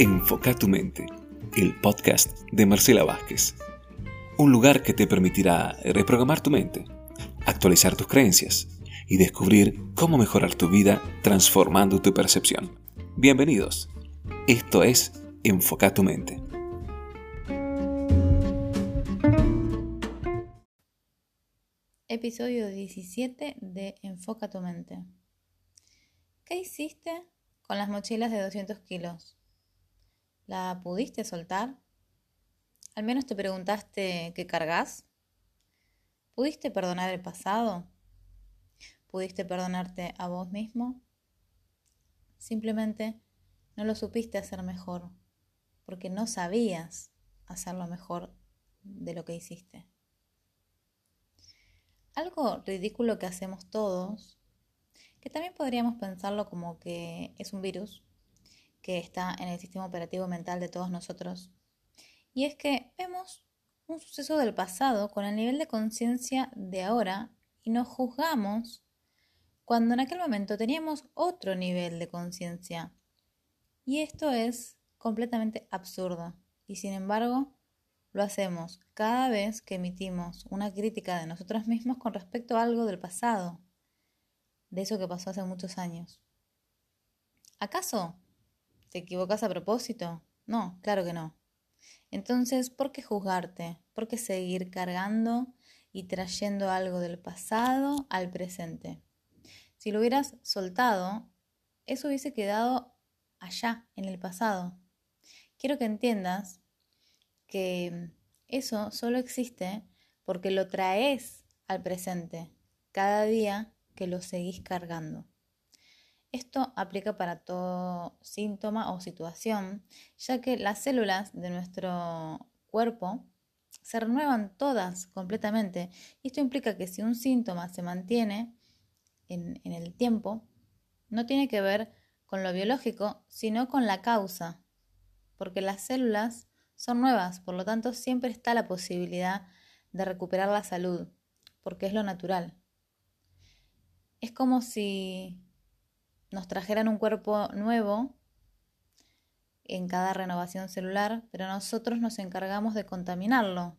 Enfoca tu mente, el podcast de Marcela Vázquez. Un lugar que te permitirá reprogramar tu mente, actualizar tus creencias y descubrir cómo mejorar tu vida transformando tu percepción. Bienvenidos. Esto es Enfoca tu mente. Episodio 17 de Enfoca tu mente. ¿Qué hiciste con las mochilas de 200 kilos? ¿La pudiste soltar? ¿Al menos te preguntaste qué cargas? ¿Pudiste perdonar el pasado? ¿Pudiste perdonarte a vos mismo? Simplemente no lo supiste hacer mejor, porque no sabías hacerlo mejor de lo que hiciste. Algo ridículo que hacemos todos, que también podríamos pensarlo como que es un virus que está en el sistema operativo mental de todos nosotros, y es que vemos un suceso del pasado con el nivel de conciencia de ahora y nos juzgamos cuando en aquel momento teníamos otro nivel de conciencia. Y esto es completamente absurdo. Y sin embargo, lo hacemos cada vez que emitimos una crítica de nosotros mismos con respecto a algo del pasado, de eso que pasó hace muchos años. ¿Acaso te equivocas a propósito? No, claro que no. Entonces, ¿por qué juzgarte? ¿Por qué seguir cargando y trayendo algo del pasado al presente? Si lo hubieras soltado, eso hubiese quedado allá, en el pasado. Quiero que entiendas que eso solo existe porque lo traes al presente cada día que lo seguís cargando. Esto aplica para todo síntoma o situación, ya que las células de nuestro cuerpo se renuevan todas completamente. Esto implica que si un síntoma se mantiene en, en el tiempo, no tiene que ver con lo biológico, sino con la causa, porque las células son nuevas, por lo tanto siempre está la posibilidad de recuperar la salud, porque es lo natural. Es como si nos trajeran un cuerpo nuevo en cada renovación celular, pero nosotros nos encargamos de contaminarlo.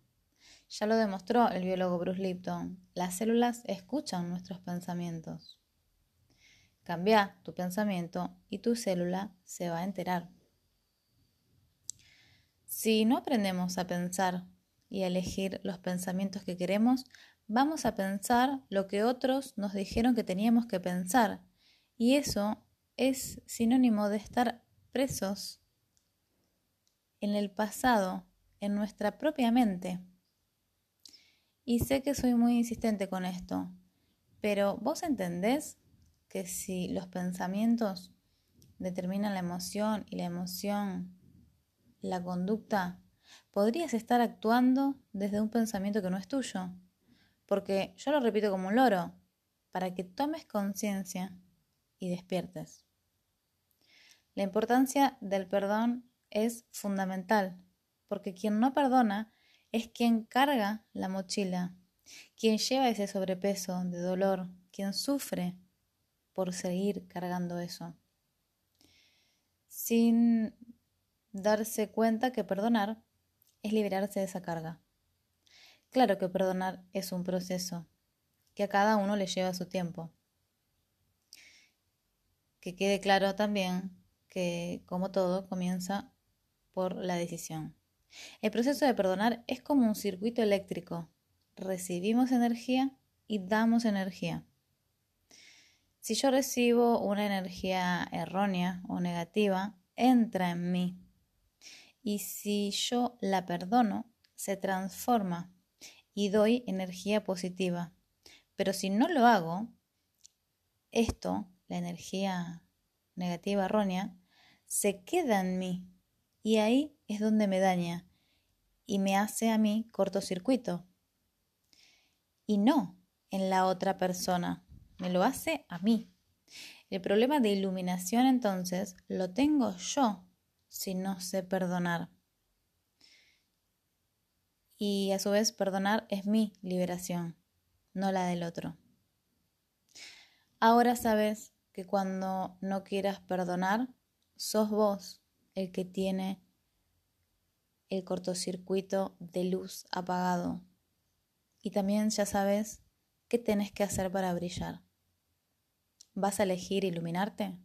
Ya lo demostró el biólogo Bruce Lipton. Las células escuchan nuestros pensamientos. Cambia tu pensamiento y tu célula se va a enterar. Si no aprendemos a pensar y a elegir los pensamientos que queremos, vamos a pensar lo que otros nos dijeron que teníamos que pensar. Y eso es sinónimo de estar presos en el pasado, en nuestra propia mente. Y sé que soy muy insistente con esto, pero ¿vos entendés que si los pensamientos determinan la emoción y la emoción la conducta, podrías estar actuando desde un pensamiento que no es tuyo. Porque yo lo repito como un loro, para que tomes conciencia y despiertes. La importancia del perdón es fundamental, porque quien no perdona es quien carga la mochila, quien lleva ese sobrepeso de dolor, quien sufre por seguir cargando eso. Sin darse cuenta que perdonar es liberarse de esa carga. Claro que perdonar es un proceso, que a cada uno le lleva su tiempo. Que quede claro también que, como todo, comienza por la decisión. El proceso de perdonar es como un circuito eléctrico. Recibimos energía y damos energía. Si yo recibo una energía errónea o negativa, entra en mí y si yo la perdono, se transforma y doy energía positiva. Pero si no lo hago, esto, la energía negativa errónea, se queda en mí y ahí es donde me daña y me hace a mí cortocircuito. Y no en la otra persona, me lo hace a mí. El problema de iluminación entonces lo tengo yo si no sé perdonar. Y a su vez perdonar es mi liberación, no la del otro. Ahora sabes que cuando no quieras perdonar, sos vos el que tiene el cortocircuito de luz apagado. Y también ya sabes qué tenés que hacer para brillar. ¿Vas a elegir iluminarte?